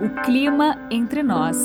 O clima entre nós.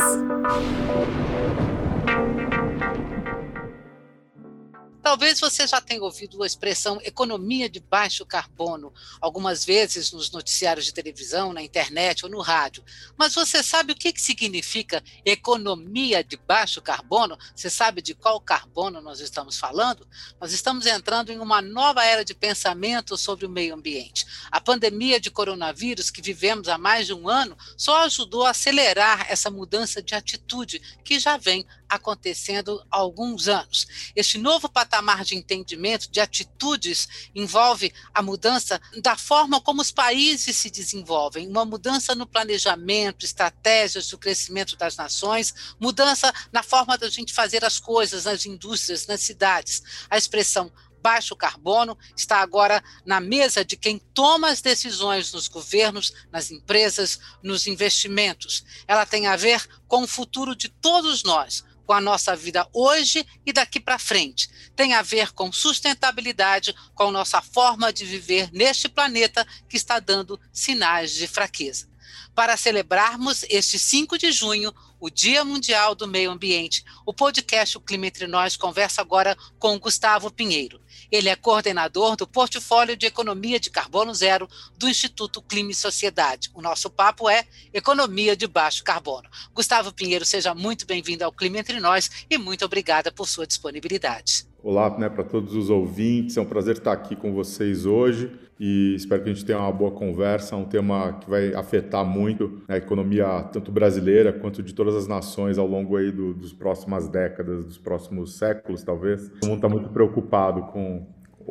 Talvez você já tenha ouvido a expressão economia de baixo carbono, algumas vezes nos noticiários de televisão, na internet ou no rádio. Mas você sabe o que, significa economia de baixo carbono? Você sabe de qual carbono nós estamos falando? Nós estamos entrando em uma nova era de pensamento sobre o meio ambiente. A pandemia de coronavírus que vivemos há mais de um ano só ajudou a acelerar essa mudança de atitude que já vem acontecendo há alguns anos. Este novo patamar de entendimento, de atitudes, envolve a mudança da forma como os países se desenvolvem, uma mudança no planejamento, estratégias do crescimento das nações, mudança na forma da gente fazer as coisas nas indústrias, nas cidades. A expressão baixo carbono está agora na mesa de quem toma as decisões nos governos, nas empresas, nos investimentos. Ela tem a ver com o futuro de todos nós, com a nossa vida hoje e daqui para frente. Tem a ver com sustentabilidade, com a nossa forma de viver neste planeta que está dando sinais de fraqueza. Para celebrarmos este 5 de junho, o Dia Mundial do Meio Ambiente, o podcast O Clima Entre Nós conversa agora com Gustavo Pinheiro. Ele é coordenador do Portfólio de Economia de Carbono Zero do Instituto Clima e Sociedade. O nosso papo é Economia de Baixo Carbono. Gustavo Pinheiro, seja muito bem-vindo ao Clima Entre Nós e muito obrigada por sua disponibilidade. Olá né, para todos os ouvintes, é um prazer estar aqui com vocês hoje e espero que a gente tenha uma boa conversa, um tema que vai afetar muito a economia tanto brasileira quanto de todas as nações ao longo aí do, dos próximas décadas, dos próximos séculos talvez. Todo mundo está muito preocupado com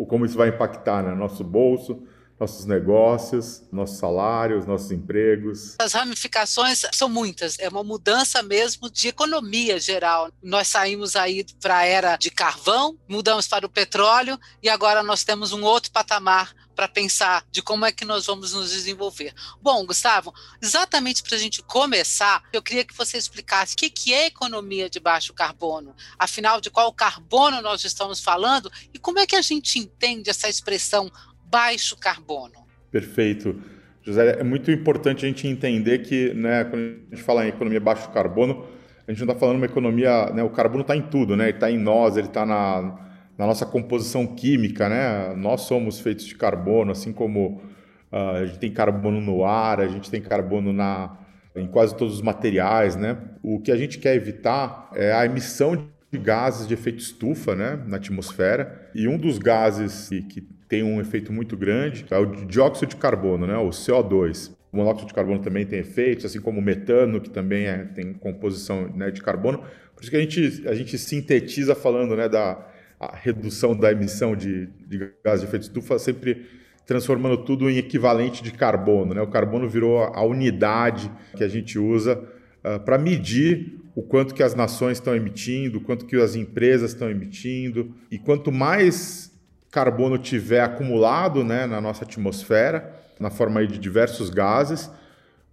como isso vai impactar no né, nosso bolso, nossos negócios, nossos salários, nossos empregos. As ramificações são muitas, é uma mudança mesmo de economia geral. Nós saímos aí para a era de carvão, mudamos para o petróleo e agora nós temos um outro patamar para pensar de como é que nós vamos nos desenvolver. Bom, Gustavo, exatamente para a gente começar, eu queria que você explicasse o que, é economia de baixo carbono, afinal de qual carbono nós estamos falando e como é que a gente entende essa expressão baixo carbono. Perfeito. José, é muito importante a gente entender que, né, quando a gente fala em economia baixo carbono, a gente não está falando uma economia, né, o carbono está em tudo, né, ele está em nós, ele está na, na, nossa composição química, né, nós somos feitos de carbono, assim como uh, a gente tem carbono no ar, a gente tem carbono na, em quase todos os materiais, né, o que a gente quer evitar é a emissão de gases de efeito estufa, né, na atmosfera, e um dos gases que, que tem um efeito muito grande, é o dióxido de carbono, né, o CO2. O monóxido de carbono também tem efeitos, assim como o metano, que também é, tem composição né, de carbono. Por isso que a gente, a gente sintetiza falando né, da redução da emissão de, de gás de efeito estufa, sempre transformando tudo em equivalente de carbono. Né? O carbono virou a unidade que a gente usa uh, para medir o quanto que as nações estão emitindo, o quanto que as empresas estão emitindo. E quanto mais carbono tiver acumulado né, na nossa atmosfera, na forma de diversos gases,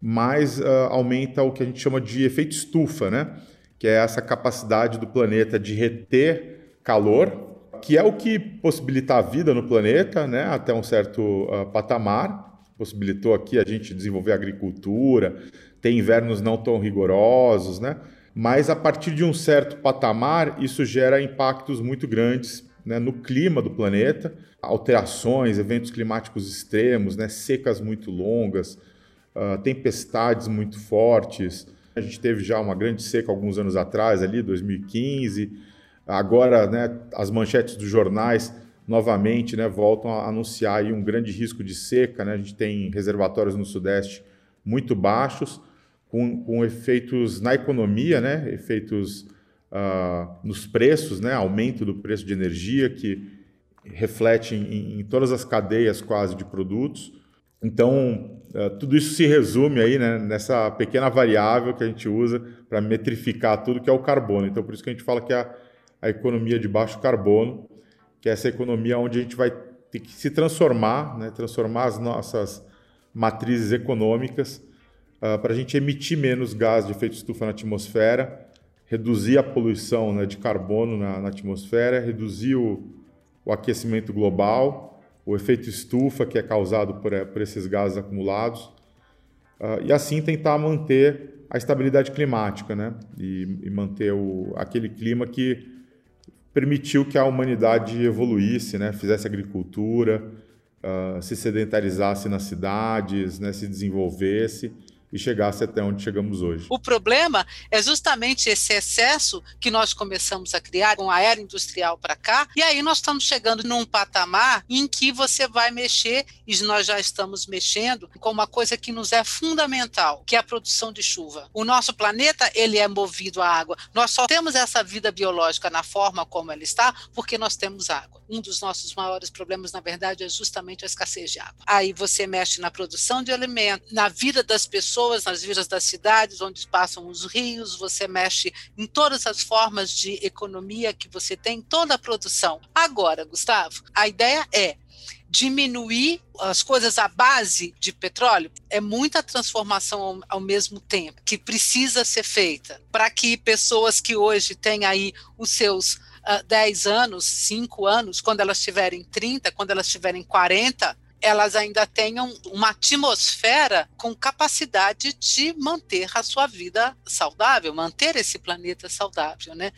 mais uh, aumenta o que a gente chama de efeito estufa, né? que é essa capacidade do planeta de reter calor, que é o que possibilita a vida no planeta né, até um certo uh, patamar. Possibilitou aqui a gente desenvolver agricultura, ter invernos não tão rigorosos, né? mas a partir de um certo patamar, isso gera impactos muito grandes né, no clima do planeta, alterações, eventos climáticos extremos, né, secas muito longas, uh, tempestades muito fortes. A gente teve já uma grande seca alguns anos atrás, ali 2015. Agora, né, as manchetes dos jornais novamente né, voltam a anunciar um grande risco de seca. Né? A gente tem reservatórios no Sudeste muito baixos, com, com efeitos na economia, né, efeitos uh, nos preços, né? aumento do preço de energia, que reflete em, em todas as cadeias quase de produtos. Então, uh, tudo isso se resume aí né, nessa pequena variável que a gente usa para metrificar tudo, que é o carbono. Então, por isso que a gente fala que é a, a economia de baixo carbono, que é essa economia onde a gente vai ter que se transformar, né, transformar as nossas matrizes econômicas uh, para a gente emitir menos gás de efeito estufa na atmosfera reduzir a poluição né, de carbono na, na atmosfera, reduzir o, o, aquecimento global, o efeito estufa que é causado por, eh, por esses gases acumulados, uh, e assim tentar manter a estabilidade climática, né? E, e manter o, aquele clima que permitiu que a humanidade evoluísse, né? Fizesse agricultura, uh, se sedentarizasse nas cidades, né? Se desenvolvesse e chegasse até onde chegamos hoje. O problema é justamente esse excesso que nós começamos a criar com a era industrial para cá, e aí nós estamos chegando num patamar em que você vai mexer, e nós já estamos mexendo, com uma coisa que nos é fundamental, que é a produção de chuva. O nosso planeta, ele é movido à água. Nós só temos essa vida biológica na forma como ela está, porque nós temos água. Um dos nossos maiores problemas, na verdade, é justamente a escassez de água. Aí você mexe na produção de alimentos, na vida das pessoas, pessoas nas vilas das cidades, onde passam os rios, você mexe em todas as formas de economia que você tem, toda a produção. Agora, Gustavo, a ideia é diminuir as coisas à base de petróleo, é muita transformação ao, ao mesmo tempo que precisa ser feita para que pessoas que hoje têm aí os seus uh, 10 anos, 5 anos, quando elas tiverem 30, quando elas tiverem 40, elas ainda tenham uma atmosfera com capacidade de manter a sua vida saudável, manter esse planeta saudável, né?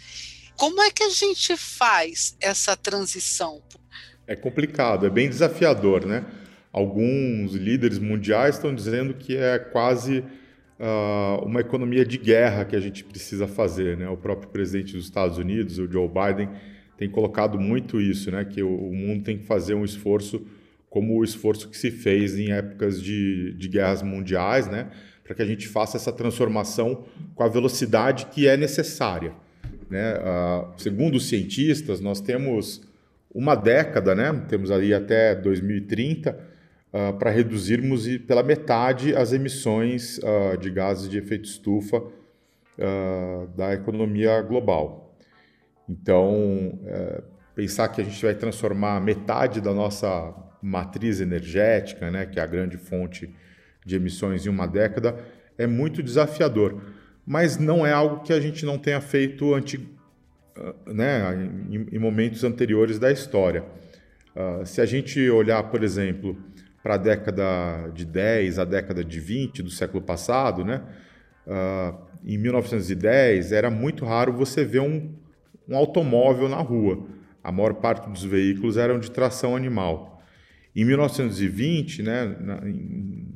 Como é que a gente faz essa transição? É complicado, é bem desafiador, né? Alguns líderes mundiais estão dizendo que é quase uh, uma economia de guerra que a gente precisa fazer, né? O próprio presidente dos Estados Unidos, o Joe Biden, tem colocado muito isso, né? Que o, o mundo tem que fazer um esforço como o esforço que se fez em épocas de, de guerras mundiais, né, para que a gente faça essa transformação com a velocidade que é necessária. Né? Uh, segundo os cientistas, nós temos uma década, né, temos ali até 2030, uh, para reduzirmos pela metade as emissões uh, de gases de efeito estufa da economia global. Então, uh, pensar que a gente vai transformar metade da nossa matriz energética, né, que é a grande fonte de emissões em uma década, é muito desafiador. Mas não é algo que a gente não tenha feito anti, ah, né, em, em momentos anteriores da história. Uh, se a gente olhar, por exemplo, para a década de 10, a década de 20 do século passado, né, uh, em 1910 era muito raro você ver um, um automóvel na rua. A maior parte dos veículos eram de tração animal. Em 1920, né, na, em,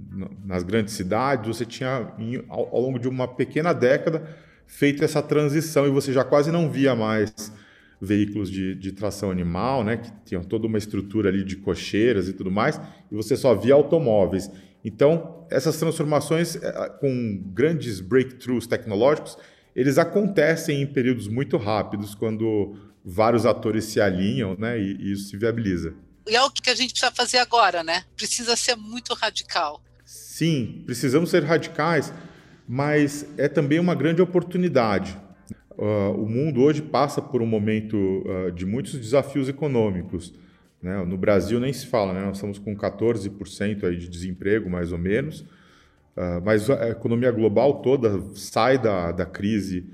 nas grandes cidades, você tinha, ao, longo de uma pequena década, feito essa transição e você já quase não via mais veículos de, de tração animal, né, que tinham toda uma estrutura ali de cocheiras e tudo mais, e você só via automóveis. Então, essas transformações eh, com grandes breakthroughs tecnológicos, eles acontecem em períodos muito rápidos, quando vários atores se alinham né, e, e isso se viabiliza. E é o que a gente precisa fazer agora, né? Precisa ser muito radical. Sim, precisamos ser radicais, mas é também uma grande oportunidade. Uh, o mundo hoje passa por um momento uh, de muitos desafios econômicos. Né? No Brasil nem se fala, né? nós estamos com 14% aí de desemprego, mais ou menos, uh, mas a economia global toda sai da, da crise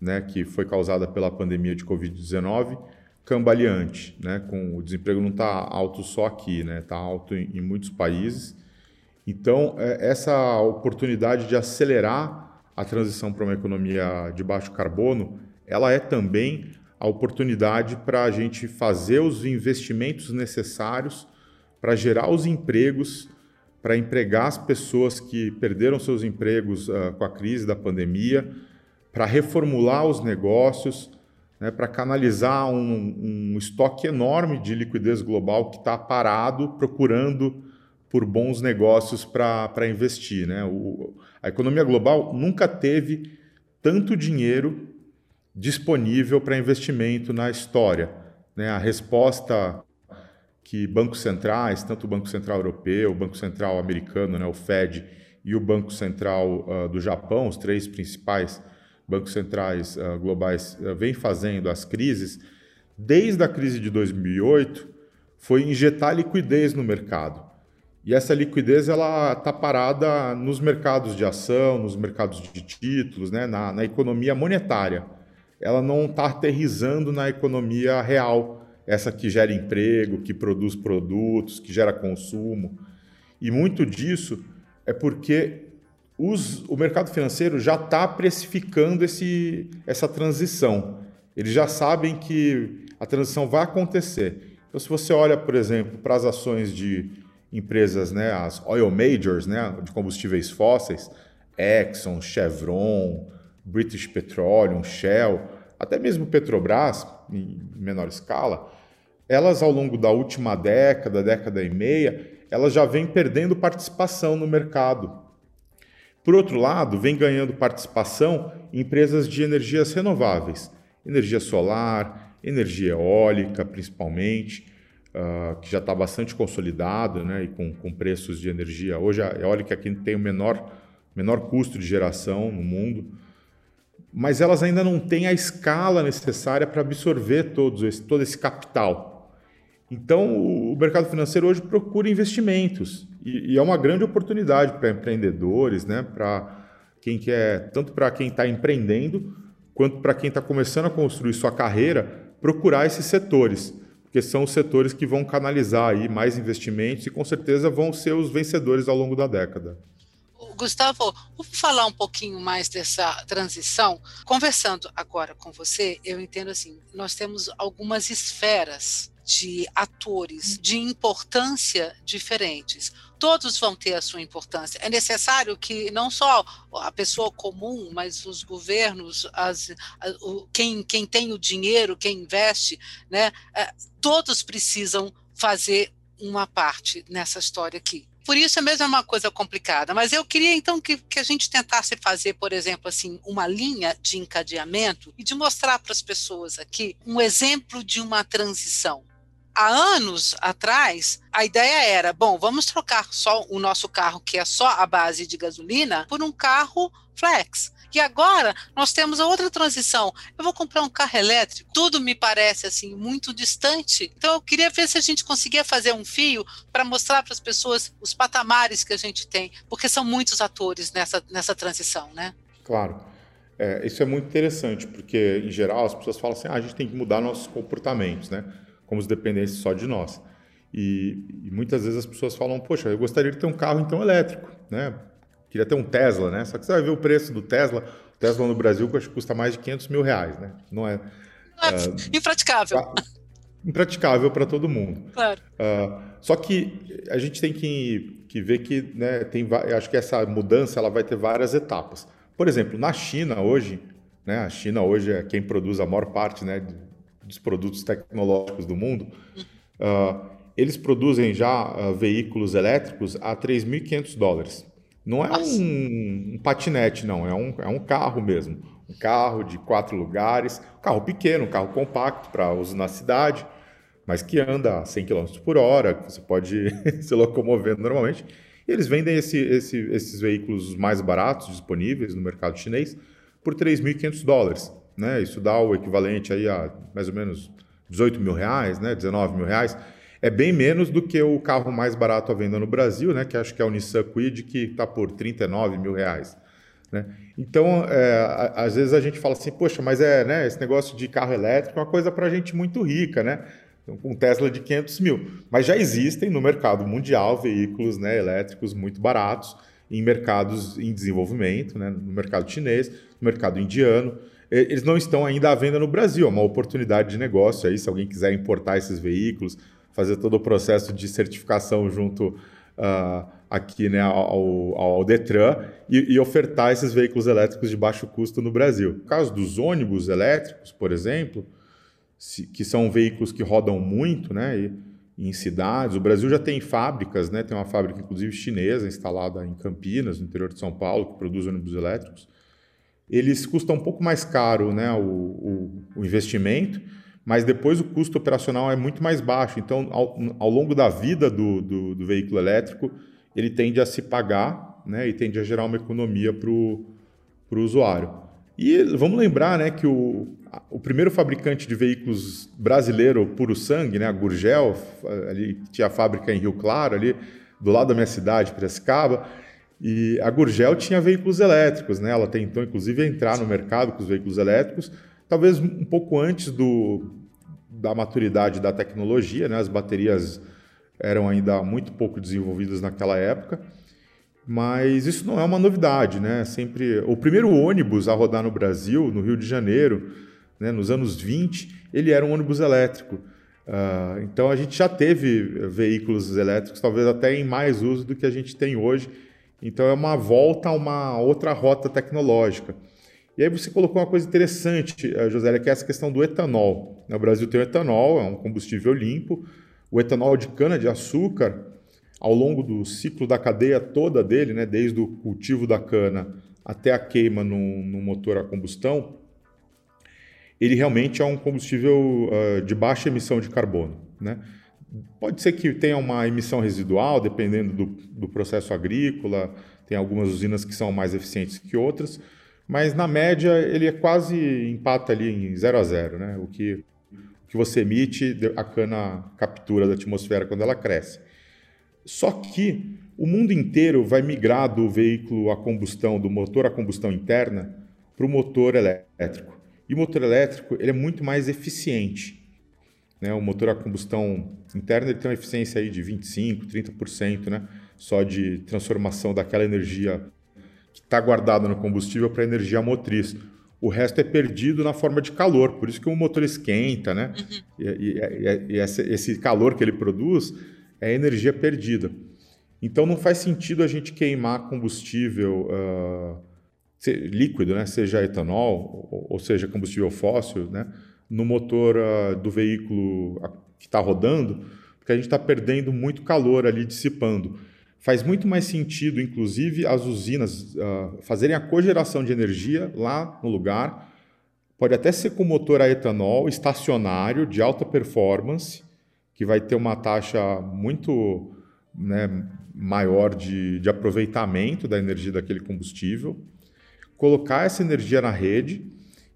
né, que foi causada pela pandemia de Covid-19 cambaleante, né? Com o desemprego não está alto só aqui, né? Está alto em, em, muitos países. Então, é, essa oportunidade de acelerar a transição para uma economia de baixo carbono, ela é também a oportunidade para a gente fazer os investimentos necessários para gerar os empregos, para empregar as pessoas que perderam seus empregos uh, com a crise da pandemia, para reformular os negócios né, para canalizar um, um, estoque enorme de liquidez global que está parado procurando por bons negócios para investir. Né? O, a economia global nunca teve tanto dinheiro disponível para investimento na história. Né? A resposta que bancos centrais, tanto o Banco Central Europeu, o Banco Central Americano, né, o Fed, e o Banco Central uh, do Japão, os três principais bancos centrais uh, globais uh, vêm fazendo as crises, desde a crise de 2008, foi injetar liquidez no mercado. E essa liquidez ela está parada nos mercados de ação, nos mercados de títulos, né, na, na economia monetária. Ela não está aterrizando na economia real, essa que gera emprego, que produz produtos, que gera consumo. E muito disso é porque os, o mercado financeiro já está precificando esse, essa transição. Eles já sabem que a transição vai acontecer. Então, se você olha, por exemplo, para as ações de empresas, né, as oil majors, né, de combustíveis fósseis, Exxon, Chevron, British Petroleum, Shell, até mesmo Petrobras, em menor escala, elas ao longo da última década, década e meia, elas já vêm perdendo participação no mercado. Por outro lado, vem ganhando participação em empresas de energias renováveis, energia solar, energia eólica, principalmente, uh, que já está bastante consolidado né, e com, com preços de energia. Hoje a eólica aqui tem o menor, menor custo de geração no mundo, mas elas ainda não têm a escala necessária para absorver todos esse, todo esse capital. Então, o mercado financeiro hoje procura investimentos e, e é uma grande oportunidade para empreendedores, né? para quem quer, tanto para quem está empreendendo, quanto para quem está começando a construir sua carreira, procurar esses setores porque são os setores que vão canalizar aí mais investimentos e com certeza vão ser os vencedores ao longo da década. Gustavo, vou falar um pouquinho mais dessa transição. Conversando agora com você, eu entendo assim, nós temos algumas esferas de atores de importância diferentes. Todos vão ter a sua importância. É necessário que não só a pessoa comum, mas os governos, as, quem, quem tem o dinheiro, quem investe, né, é, todos precisam fazer uma parte nessa história aqui. Por isso é mesmo uma coisa complicada. Mas eu queria então que, que a gente tentasse fazer, por exemplo, assim, uma linha de encadeamento e de mostrar para as pessoas aqui um exemplo de uma transição há anos atrás, a ideia era: bom, vamos trocar só o nosso carro, que é só a base de gasolina, por um carro flex. E agora nós temos a outra transição. Eu vou comprar um carro elétrico. Tudo me parece assim muito distante. Então eu queria ver se a gente conseguia fazer um fio para mostrar para as pessoas os patamares que a gente tem, porque são muitos atores nessa, nessa transição, né? Claro. É, isso é muito interessante, porque em geral as pessoas falam assim: ah, a gente tem que mudar nossos comportamentos, né? como se dependesse só de nós. E, e, muitas vezes as pessoas falam, poxa, eu gostaria de ter um carro então elétrico, né? Queria ter um Tesla, né? Só que você vai ver o preço do Tesla. O Tesla no Brasil custa mais de 500 mil reais, né? Não é... Uh, impraticável. Impraticável para todo mundo. Claro. Uh, só que a gente tem que, que ver que, né, tem, acho que essa mudança ela vai ter várias etapas. Por exemplo, na China hoje, né, a China hoje é quem produz a maior parte né, dos produtos tecnológicos do mundo, uh, eles produzem já uh, veículos elétricos a 3.500 dólares. Não é um, um, patinete, não, é um, é um carro mesmo. Um carro de quatro lugares, um carro pequeno, um carro compacto para uso na cidade, mas que anda a 100 km por hora, que você pode se locomover normalmente. E eles vendem esse, esse, esses veículos mais baratos disponíveis no mercado chinês por 3.500 dólares. Né? Isso dá o equivalente aí a mais ou menos 18 mil reais, né? 19 mil reais. É bem menos do que o carro mais barato à venda no Brasil, né? que acho que é o Nissan Quid, que está por 39 mil reais. Né? Então, é, às vezes a gente fala assim, poxa, mas é né, esse negócio de carro elétrico é uma coisa para gente muito rica, né? Então, um Tesla de 500 mil. Mas já existem no mercado mundial veículos né, elétricos muito baratos em mercados em desenvolvimento, né, no mercado chinês, no mercado indiano eles não estão ainda à venda no Brasil. É uma oportunidade de negócio aí, se alguém quiser importar esses veículos, fazer todo o processo de certificação junto uh, aqui né, ao, ao Detran e, e, ofertar esses veículos elétricos de baixo custo no Brasil. No caso dos ônibus elétricos, por exemplo, se, que são veículos que rodam muito né, e, em cidades, o Brasil já tem fábricas, né, tem uma fábrica inclusive chinesa instalada em Campinas, no interior de São Paulo, que produz ônibus elétricos eles custam um pouco mais caro né, o, o, o investimento, mas depois o custo operacional é muito mais baixo. Então, ao, ao longo da vida do, do, do, veículo elétrico, ele tende a se pagar né, e tende a gerar uma economia para o usuário. E vamos lembrar né, que o, o primeiro fabricante de veículos brasileiro puro sangue, né, a Gurgel, ali, tinha a fábrica em Rio Claro, ali do lado da minha cidade, Piracicaba, e a Gurgel tinha veículos elétricos, né? Ela tentou, inclusive, entrar no mercado com os veículos elétricos, talvez um pouco antes do, da maturidade da tecnologia, né? As baterias eram ainda muito pouco desenvolvidas naquela época. Mas isso não é uma novidade, né? Sempre o primeiro ônibus a rodar no Brasil, no Rio de Janeiro, né, nos anos 20, ele era um ônibus elétrico. Uh, então a gente já teve veículos elétricos, talvez até em mais uso do que a gente tem hoje. Então é uma volta a uma outra rota tecnológica. E aí você colocou uma coisa interessante, eh, José, que é essa questão do etanol. No Brasil tem o etanol, é um combustível limpo. O etanol de cana-de-açúcar, ao longo do ciclo da cadeia toda dele, né, desde o cultivo da cana até a queima no, no motor a combustão, ele realmente é um combustível uh, de baixa emissão de carbono. Né? Pode ser que tenha uma emissão residual, dependendo do, do processo agrícola, tem algumas usinas que são mais eficientes que outras, mas na média ele é quase empata ali em 0 a 0, né? O que, o que você emite, a cana captura da atmosfera quando ela cresce. Só que o mundo inteiro vai migrar do veículo a combustão, do motor a combustão interna, para o motor elétrico. E o motor elétrico ele é muito mais eficiente. Né? O motor a combustão interna ele tem uma eficiência aí de 25%, 30% né? só de transformação daquela energia que está guardada no combustível para energia motriz. O resto é perdido na forma de calor, por isso que o motor esquenta, né? Uhum. E, e, e, esse calor que ele produz é energia perdida. Então não faz sentido a gente queimar combustível uh, líquido, né? seja etanol ou, ou, seja combustível fóssil, né? no motor uh, do veículo que está rodando, porque a gente está perdendo muito calor ali dissipando. Faz muito mais sentido, inclusive, as usinas uh, fazerem a cogeração de energia lá no lugar. Pode até ser com motor a etanol estacionário de alta performance, que vai ter uma taxa muito né, maior de, de aproveitamento da energia daquele combustível, colocar essa energia na rede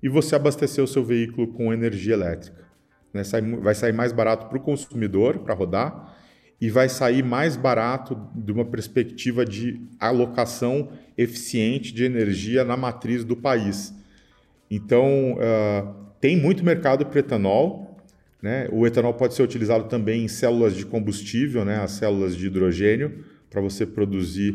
e você abastecer o seu veículo com energia elétrica. Né? Sai, vai sair mais barato para o consumidor para rodar e vai sair mais barato de uma perspectiva de alocação eficiente de energia na matriz do país. Então, uh, tem muito mercado para etanol, né? O etanol pode ser utilizado também em células de combustível, né? as células de hidrogênio, para você produzir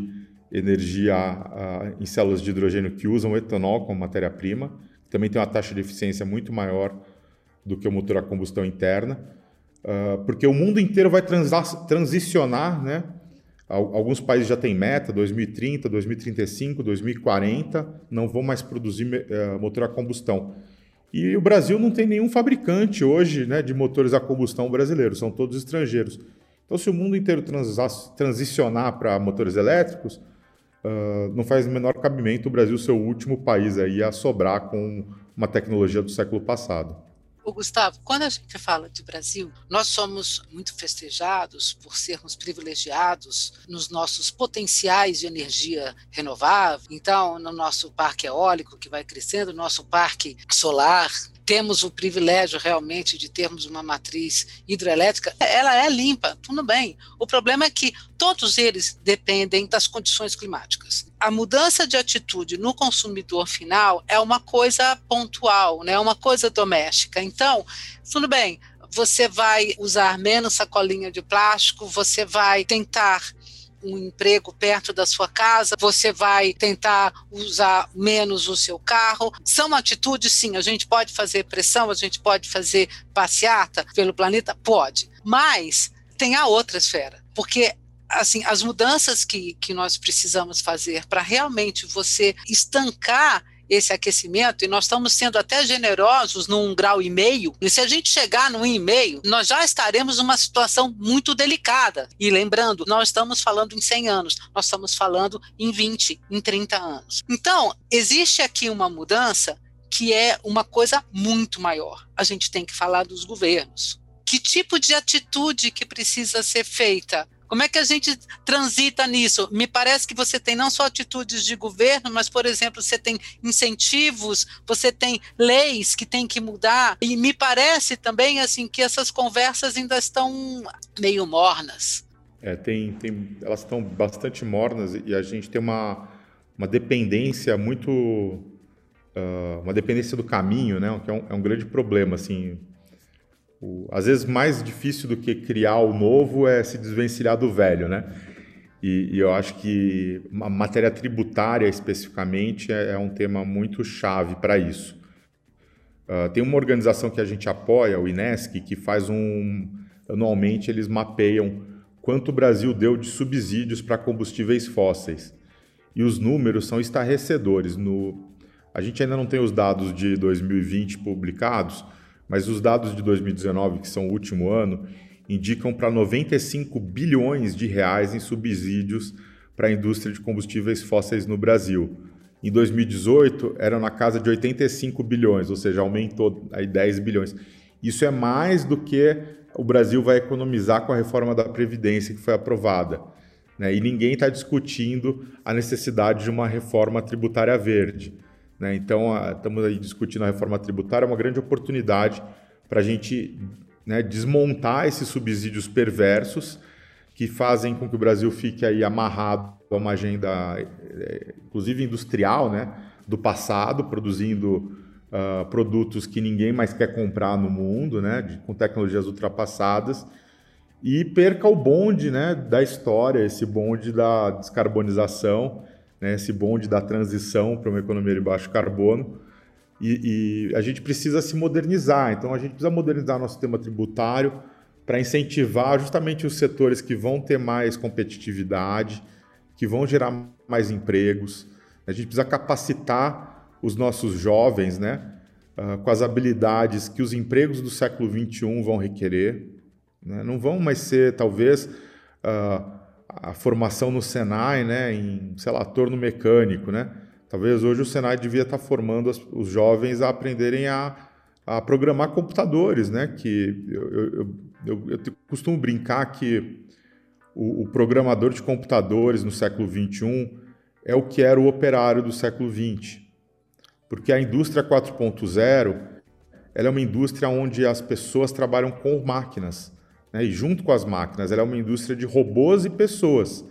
energia uh, em células de hidrogênio que usam etanol como matéria-prima. Também tem uma taxa de eficiência muito maior do que o motor a combustão interna, uh, porque o mundo inteiro vai transicionar, né? Alguns países já têm meta, 2030, 2035, 2040, não vão mais produzir uh, motor a combustão. E o Brasil não tem nenhum fabricante hoje né, de motores a combustão brasileiro, são todos estrangeiros. Então, se o mundo inteiro transicionar para motores elétricos, uh, não faz o menor cabimento o Brasil ser o último país aí a sobrar com uma tecnologia do século passado. O Gustavo, quando a gente fala de Brasil, nós somos muito festejados por sermos privilegiados nos nossos potenciais de energia renovável. Então, no nosso parque eólico que vai crescendo, nosso parque solar, temos o privilégio realmente de termos uma matriz hidrelétrica, ela é limpa, tudo bem. O problema é que todos eles dependem das condições climáticas. A mudança de atitude no consumidor final é uma coisa pontual, né? é uma coisa doméstica. Então, tudo bem, você vai usar menos sacolinha de plástico, você vai tentar um emprego perto da sua casa, você vai tentar usar menos o seu carro. São atitudes, sim, a gente pode fazer pressão, a gente pode fazer passeata pelo planeta? Pode. Mas tem a outra esfera, porque assim, as mudanças que, que nós precisamos fazer para realmente você estancar esse aquecimento, e nós estamos sendo até generosos num grau e meio, e se a gente chegar no e meio, nós já estaremos numa situação muito delicada. E lembrando, nós estamos falando em 100 anos, nós estamos falando em 20, em 30 anos. Então, existe aqui uma mudança que é uma coisa muito maior. A gente tem que falar dos governos. Que tipo de atitude que precisa ser feita como é que a gente transita nisso? Me parece que você tem não só atitudes de governo, mas, por exemplo, você tem incentivos, você tem leis que tem que mudar. E me parece também assim que essas conversas ainda estão meio mornas. É, tem, tem, elas estão bastante mornas e a gente tem uma, uma dependência muito. Uh, uma dependência do caminho, né? Que é um, é um grande problema, assim o, às vezes mais difícil do que criar o novo é se desvencilhar do velho, né? E, e eu acho que a matéria tributária especificamente é, é um tema muito chave para isso. Uh, tem uma organização que a gente apoia, o INESC, que faz um. Anualmente eles mapeiam quanto o Brasil deu de subsídios para combustíveis fósseis. E os números são estarrecedores. No, a gente ainda não tem os dados de 2020 publicados, mas os dados de 2019, que são o último ano, indicam para 95 bilhões de reais em subsídios para a indústria de combustíveis fósseis no Brasil. Em 2018, eram na casa de 85 bilhões, ou seja, aumentou aí 10 bilhões. Isso é mais do que o Brasil vai economizar com a reforma da Previdência que foi aprovada. Né? E ninguém está discutindo a necessidade de uma reforma tributária verde. Né? Então, estamos aí discutindo a reforma tributária, é uma grande oportunidade para a gente né, desmontar esses subsídios perversos que fazem com que o Brasil fique aí amarrado a uma agenda, eh, inclusive industrial, né, do passado, produzindo uh, produtos que ninguém mais quer comprar no mundo, né, de, com tecnologias ultrapassadas, e perca o bonde né, da história, esse bonde da descarbonização, né, esse bonde da transição para uma economia de baixo carbono, e, e, a gente precisa se modernizar. Então, a gente precisa modernizar nosso sistema tributário para incentivar justamente os setores que vão ter mais competitividade, que vão gerar mais empregos. A gente precisa capacitar os nossos jovens né, uh, com as habilidades que os empregos do século XXI vão requerer. Né? Não vão mais ser, talvez, uh, a formação no Senai né, em, sei lá, torno mecânico, né? Talvez hoje o Senai devia estar formando as, os jovens a aprenderem a, a programar computadores, né? Que eu, eu, eu, eu costumo brincar que o, o, programador de computadores no século XXI é o que era o operário do século XX. Porque a indústria 4.0 ela é uma indústria onde as pessoas trabalham com máquinas. Né? E junto com as máquinas, ela é uma indústria de robôs e pessoas.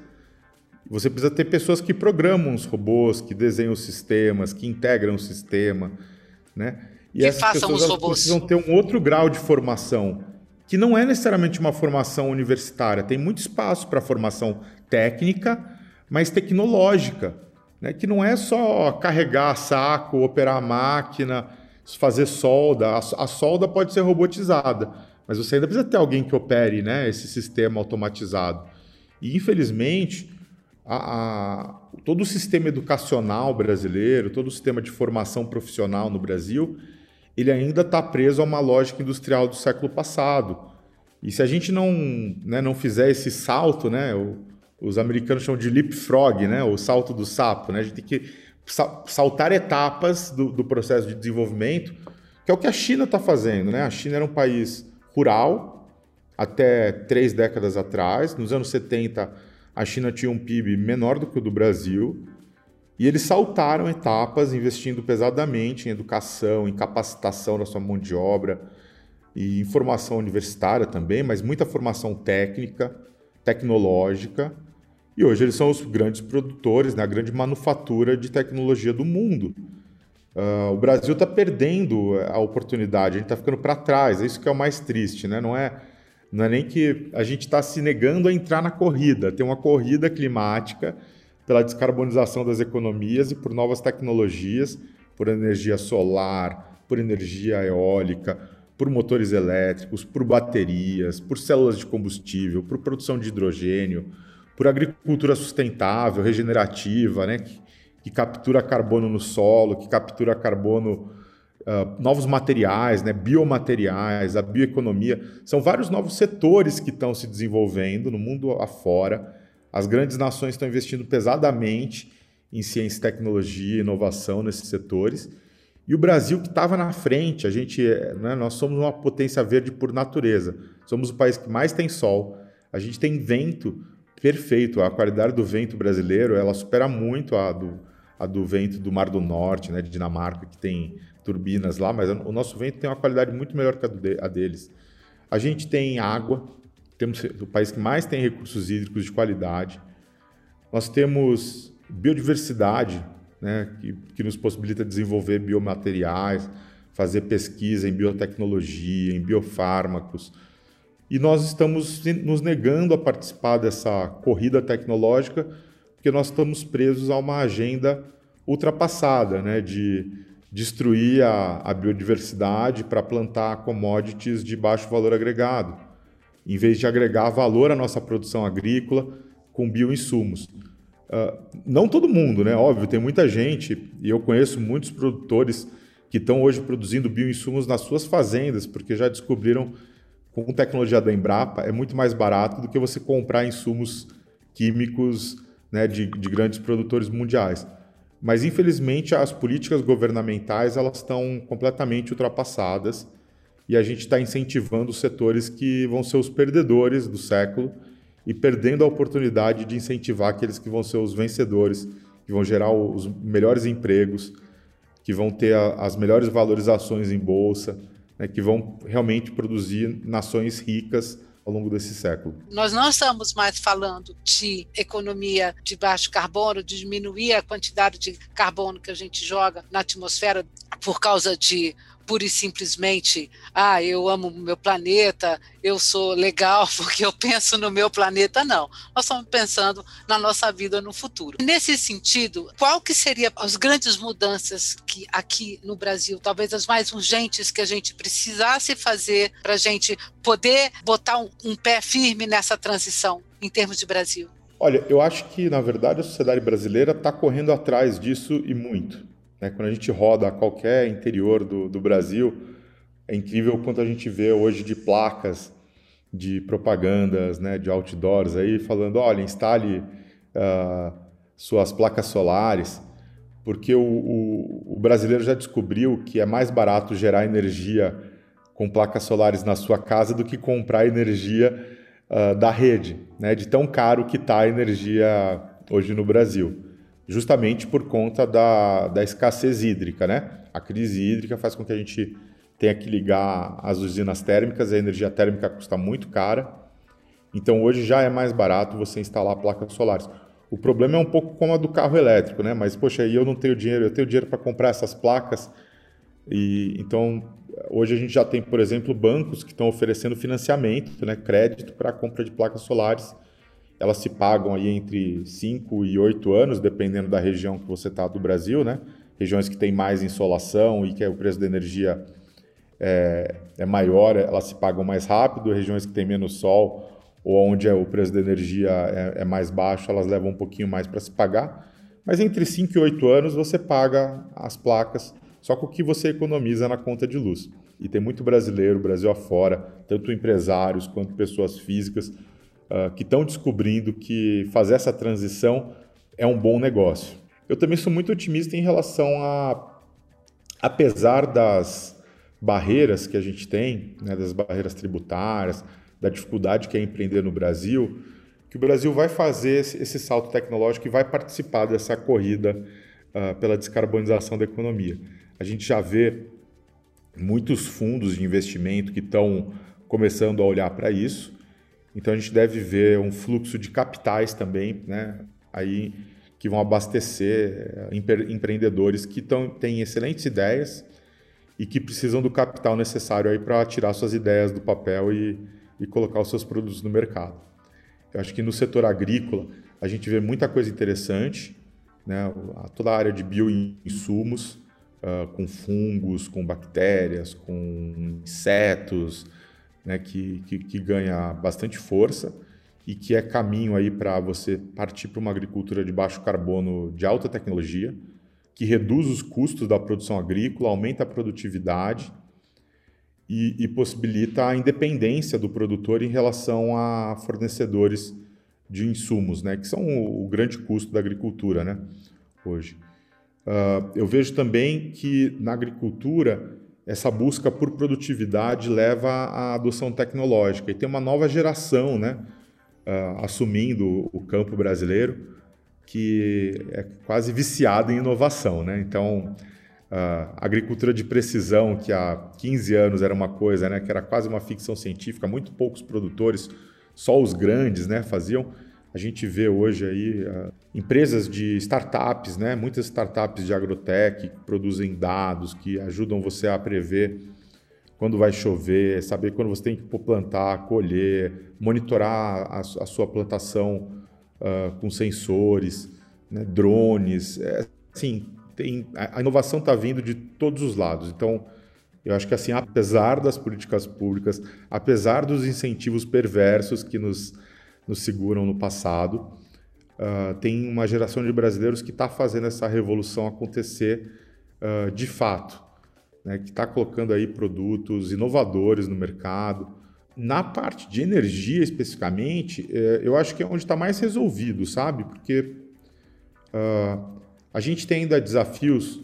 Você precisa ter pessoas que programam os robôs, que desenham os sistemas, que integram o sistema, né? E que essas pessoas precisam ter um outro grau de formação, que não é necessariamente uma formação universitária. Tem muito espaço para formação técnica, mas tecnológica, né? Que não é só carregar saco, operar a máquina, fazer solda. A, a solda pode ser robotizada, mas você ainda precisa ter alguém que opere, né? Esse sistema automatizado. E infelizmente a, a, todo o sistema educacional brasileiro, todo o sistema de formação profissional no Brasil, ele ainda está preso a uma lógica industrial do século passado. E se a gente não, né, não fizer esse salto, né, o, os americanos chamam de leapfrog, né, o salto do sapo, né, a gente tem que saltar etapas do, do processo de desenvolvimento, que é o que a China está fazendo. Né? A China era um país rural até três décadas atrás. Nos anos 70, a China tinha um PIB menor do que o do Brasil, e eles saltaram etapas, investindo pesadamente em educação, em capacitação da sua mão de obra e em formação universitária também, mas muita formação técnica, tecnológica. E hoje eles são os grandes produtores, né, a grande manufatura de tecnologia do mundo. Uh, o Brasil está perdendo a oportunidade, a gente está ficando para trás, é isso que é o mais triste, né? Não é não é nem que a gente está se negando a entrar na corrida. Tem uma corrida climática pela descarbonização das economias e por novas tecnologias, por energia solar, por energia eólica, por motores elétricos, por baterias, por células de combustível, por produção de hidrogênio, por agricultura sustentável, regenerativa, né, que, que captura carbono no solo, que captura carbono uh, novos materiais, né, biomateriais, a bioeconomia. São vários novos setores que estão se desenvolvendo no mundo afora. As grandes nações estão investindo pesadamente em ciência, tecnologia e inovação nesses setores. E o Brasil que estava na frente, a gente, né, nós somos uma potência verde por natureza. Somos o país que mais tem sol. A gente tem vento perfeito. A qualidade do vento brasileiro ela supera muito a do, a do vento do Mar do Norte, né, de Dinamarca, que tem turbinas lá, mas o nosso vento tem uma qualidade muito melhor que a, deles. A gente tem água, temos o país que mais tem recursos hídricos de qualidade. Nós temos biodiversidade, né, que, que nos possibilita desenvolver biomateriais, fazer pesquisa em biotecnologia, em biofármacos. e nós estamos nos negando a participar dessa corrida tecnológica porque nós estamos presos a uma agenda ultrapassada, né, de destruir a, a biodiversidade para plantar commodities de baixo valor agregado, em vez de agregar valor à nossa produção agrícola com bioinsumos. Uh, não todo mundo, né? Óbvio, tem muita gente, e eu conheço muitos produtores que estão hoje produzindo bioinsumos nas suas fazendas, porque já descobriram com tecnologia da Embrapa é muito mais barato do que você comprar insumos químicos né, de, de grandes produtores mundiais. Mas infelizmente as políticas governamentais elas estão completamente ultrapassadas e a gente está incentivando setores que vão ser os perdedores do século e perdendo a oportunidade de incentivar aqueles que vão ser os vencedores, que vão gerar os melhores empregos, que vão ter a, as melhores valorizações em bolsa, né, que vão realmente produzir nações ricas ao longo desse século. Nós não estamos mais falando de economia de baixo carbono, de diminuir a quantidade de carbono que a gente joga na atmosfera por causa de pura e simplesmente, ah, eu amo meu planeta, eu sou legal porque eu penso no meu planeta, não. Nós estamos pensando na nossa vida no futuro. Nesse sentido, qual que seria as grandes mudanças que aqui no Brasil, talvez as mais urgentes que a gente precisasse fazer para a gente poder botar um, um pé firme nessa transição em termos de Brasil? Olha, eu acho que, na verdade, a sociedade brasileira está correndo atrás disso e muito. Né? Quando a gente roda qualquer interior do, do Brasil, é incrível o quanto a gente vê hoje de placas, de propagandas, né, de outdoors aí falando, olha, instale uh, suas placas solares, porque o, o, o, brasileiro já descobriu que é mais barato gerar energia com placas solares na sua casa do que comprar energia uh, da rede, né, de tão caro que está a energia hoje no Brasil justamente por conta da, da escassez hídrica, né? A crise hídrica faz com que a gente tenha que ligar as usinas térmicas, a energia térmica custa muito cara, então hoje já é mais barato você instalar placas solares. O problema é um pouco como a do carro elétrico, né? Mas poxa, aí eu não tenho dinheiro, eu tenho dinheiro para comprar essas placas. E então hoje a gente já tem, por exemplo, bancos que estão oferecendo financiamento, né, crédito para a compra de placas solares elas se pagam aí entre 5 e 8 anos, dependendo da região que você está do Brasil, né? Regiões que têm mais insolação e que o preço da energia é, é maior, elas se pagam mais rápido. Regiões que têm menos sol ou onde é, o preço da energia é, é mais baixo, elas levam um pouquinho mais para se pagar. Mas entre 5 e 8 anos você paga as placas só com o que você economiza na conta de luz. E tem muito brasileiro, Brasil afora, tanto empresários quanto pessoas físicas, uh, que estão descobrindo que fazer essa transição é um bom negócio. Eu também sou muito otimista em relação a, apesar das barreiras que a gente tem, né, das barreiras tributárias, da dificuldade que é empreender no Brasil, que o Brasil vai fazer esse, esse salto tecnológico e vai participar dessa corrida uh, pela descarbonização da economia. A gente já vê muitos fundos de investimento que estão começando a olhar para isso. Então a gente deve ver um fluxo de capitais também, né? Aí que vão abastecer eh, empreendedores que tão, têm excelentes ideias e que precisam do capital necessário aí para tirar suas ideias do papel e, e colocar os seus produtos no mercado. Eu acho que no setor agrícola a gente vê muita coisa interessante, né? toda a área de bioinsumos, uh, com fungos, com bactérias, com insetos, né, que, que, que ganha bastante força e que é caminho aí para você partir para uma agricultura de baixo carbono de alta tecnologia, que reduz os custos da produção agrícola, aumenta a produtividade e, e possibilita a independência do produtor em relação a fornecedores de insumos, né, que são o, o grande custo da agricultura né, hoje. Uh, eu vejo também que na agricultura essa busca por produtividade leva à adoção tecnológica e tem uma nova geração, né, uh, assumindo o campo brasileiro que é quase viciada em inovação, né? Então, a agricultura de precisão, que há 15 anos era uma coisa, né, que era quase uma ficção científica, muito poucos produtores, só os grandes, né, faziam a gente vê hoje aí uh, empresas de startups, né? muitas startups de agrotech que produzem dados, que ajudam você a prever quando vai chover, saber quando você tem que plantar, colher, monitorar a, a sua plantação uh, com sensores, né, drones. É, assim, tem, a inovação está vindo de todos os lados. Então, eu acho que assim, apesar das políticas públicas, apesar dos incentivos perversos que nos, nos seguram no passado, uh, tem uma geração de brasileiros que está fazendo essa revolução acontecer uh, de fato, né, que está colocando aí produtos inovadores no mercado. Na parte de energia especificamente, eh, eu acho que é onde está mais resolvido, sabe? Porque uh, a gente tem ainda desafios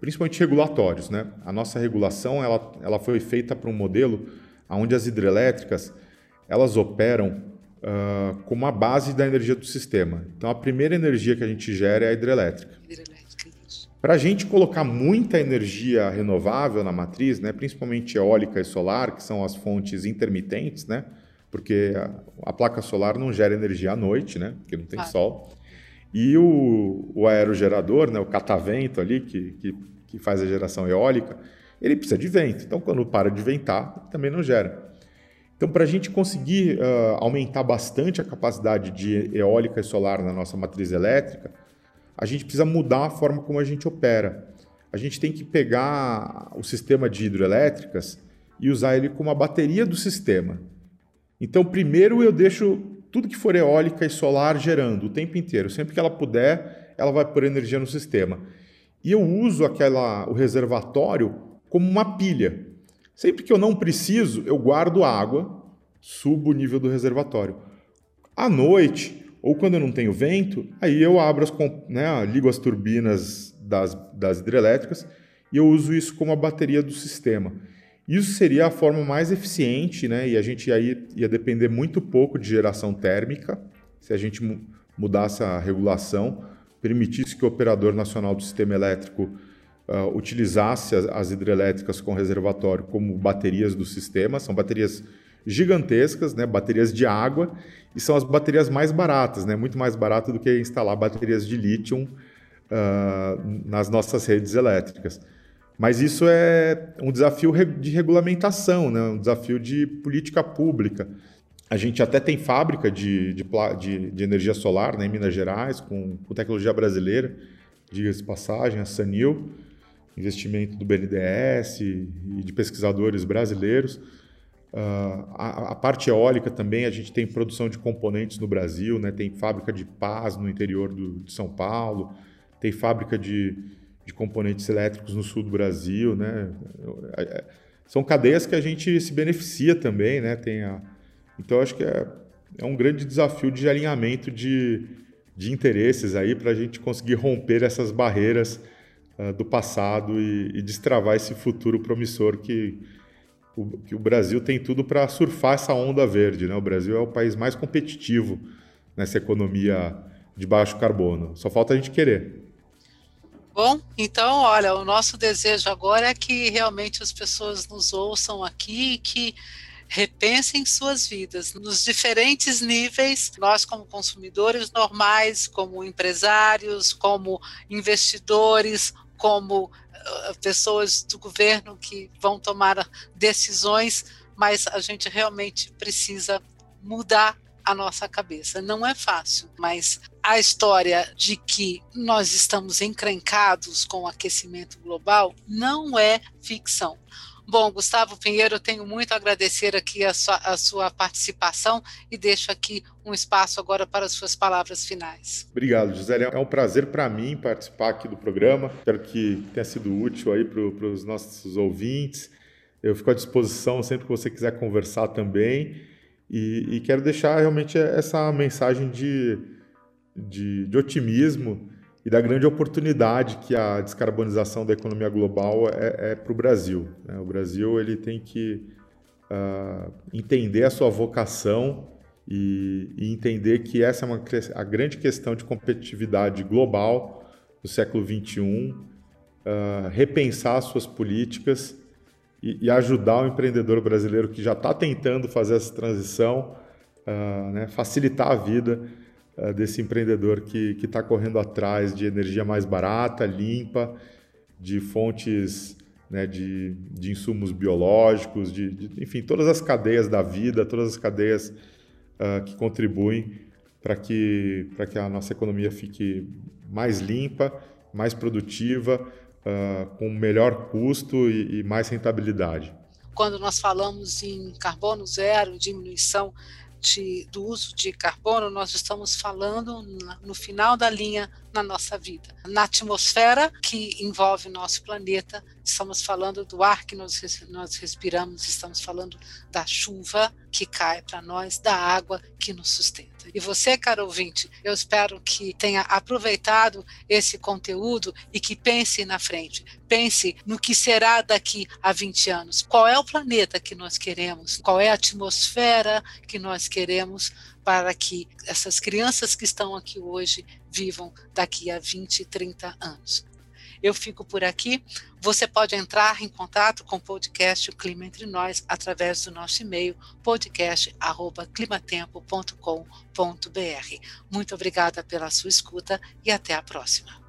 principalmente regulatórios. Né? A nossa regulação ela, ela foi feita para um modelo onde as hidrelétricas elas operam uh, como a base da energia do sistema. Então, a primeira energia que a gente gera é a hidrelétrica. Para a gente colocar muita energia renovável na matriz, né, principalmente eólica e solar, que são as fontes intermitentes, né, porque a, a placa solar não gera energia à noite, né, porque não tem ah. sol. E o, o aerogerador, né, o catavento ali, que, que que faz a geração eólica, ele precisa de vento. Então, quando para de ventar, também não gera. Então, para a gente conseguir uh, aumentar bastante a capacidade de eólica e solar na nossa matriz elétrica, a gente precisa mudar a forma como a gente opera. A gente tem que pegar o sistema de hidroelétricas e usar ele como a bateria do sistema. Então, primeiro eu deixo tudo que for eólica e solar gerando o tempo inteiro. Sempre que ela puder, ela vai pôr energia no sistema. E eu uso aquela, o reservatório como uma pilha. Sempre que eu não preciso, eu guardo água, subo o nível do reservatório. À noite, ou quando eu não tenho vento, aí eu abro as, né, ligo as turbinas das, das hidrelétricas e eu uso isso como a bateria do sistema. Isso seria a forma mais eficiente, né? E a gente aí ia depender muito pouco de geração térmica, se a gente mudasse a regulação permitisse que o operador nacional do sistema elétrico uh, utilizasse as, as, hidrelétricas com reservatório como baterias do sistema. São baterias gigantescas, né, baterias de água, e são as baterias mais baratas, né, muito mais barato do que instalar baterias de lítio uh, nas nossas redes elétricas. Mas isso é um desafio de regulamentação, né, um desafio de política pública. A gente até tem fábrica de, de, de, de energia solar né, em Minas Gerais, com, com tecnologia brasileira, diga-se passagem, a Sanil, investimento do BNDES e de pesquisadores brasileiros. Uh, a, a, parte eólica também, a gente tem produção de componentes no Brasil, né? tem fábrica de pás no interior do, de São Paulo, tem fábrica de, de componentes elétricos no sul do Brasil. Né? É, é, são cadeias que a gente se beneficia também, né? tem a, então, acho que é, é um grande desafio de alinhamento de, de interesses aí para a gente conseguir romper essas barreiras uh, do passado e, e, destravar esse futuro promissor que o, que o Brasil tem tudo para surfar essa onda verde. Né? O Brasil é o país mais competitivo nessa economia de baixo carbono. Só falta a gente querer. Bom, então, olha, o nosso desejo agora é que realmente as pessoas nos ouçam aqui e que repensem suas vidas nos diferentes níveis, nós como consumidores normais, como empresários, como investidores, como uh, pessoas do governo que vão tomar decisões, mas a gente realmente precisa mudar a nossa cabeça. Não é fácil, mas a história de que nós estamos encrencados com o aquecimento global não é ficção. Bom, Gustavo Pinheiro, tenho muito a agradecer aqui a sua, a sua participação e deixo aqui um espaço agora para as suas palavras finais. Obrigado, Gisele. É um prazer para mim participar aqui do programa. Espero que tenha sido útil aí para os nossos ouvintes. Eu fico à disposição sempre que você quiser conversar também. E, e quero deixar realmente essa mensagem de, de, de otimismo e da grande oportunidade que a descarbonização da economia global é, é para o Brasil. Né? O Brasil ele tem que uh, entender a sua vocação e, e, entender que essa é uma, a grande questão de competitividade global do século XXI, uh, ah, repensar suas políticas e, e, ajudar o empreendedor brasileiro que já está tentando fazer essa transição, uh, né? facilitar a vida desse empreendedor que está correndo atrás de energia mais barata, limpa, de fontes né, de, de insumos biológicos, de, de, enfim, todas as cadeias da vida, todas as cadeias uh, que contribuem para que, que a nossa economia fique mais limpa, mais produtiva, uh, com melhor custo e, e mais rentabilidade. Quando nós falamos em carbono zero, diminuição de, do uso de carbono, nós estamos falando no final da linha na nossa vida. Na atmosfera que envolve o nosso planeta, estamos falando do ar que nós, nós respiramos, estamos falando da chuva que cai para nós, da água que nos sustenta. E você, caro ouvinte, eu espero que tenha aproveitado esse conteúdo e que pense na frente. Pense no que será daqui a 20 anos. Qual é o planeta que nós queremos? Qual é a atmosfera que nós queremos para que essas crianças que estão aqui hoje vivam daqui a 20, 30 anos. Eu fico por aqui. Você pode entrar em contato com o podcast o Clima Entre Nós através do nosso e-mail podcast@climatempo.com.br. Muito obrigada pela sua escuta e até a próxima.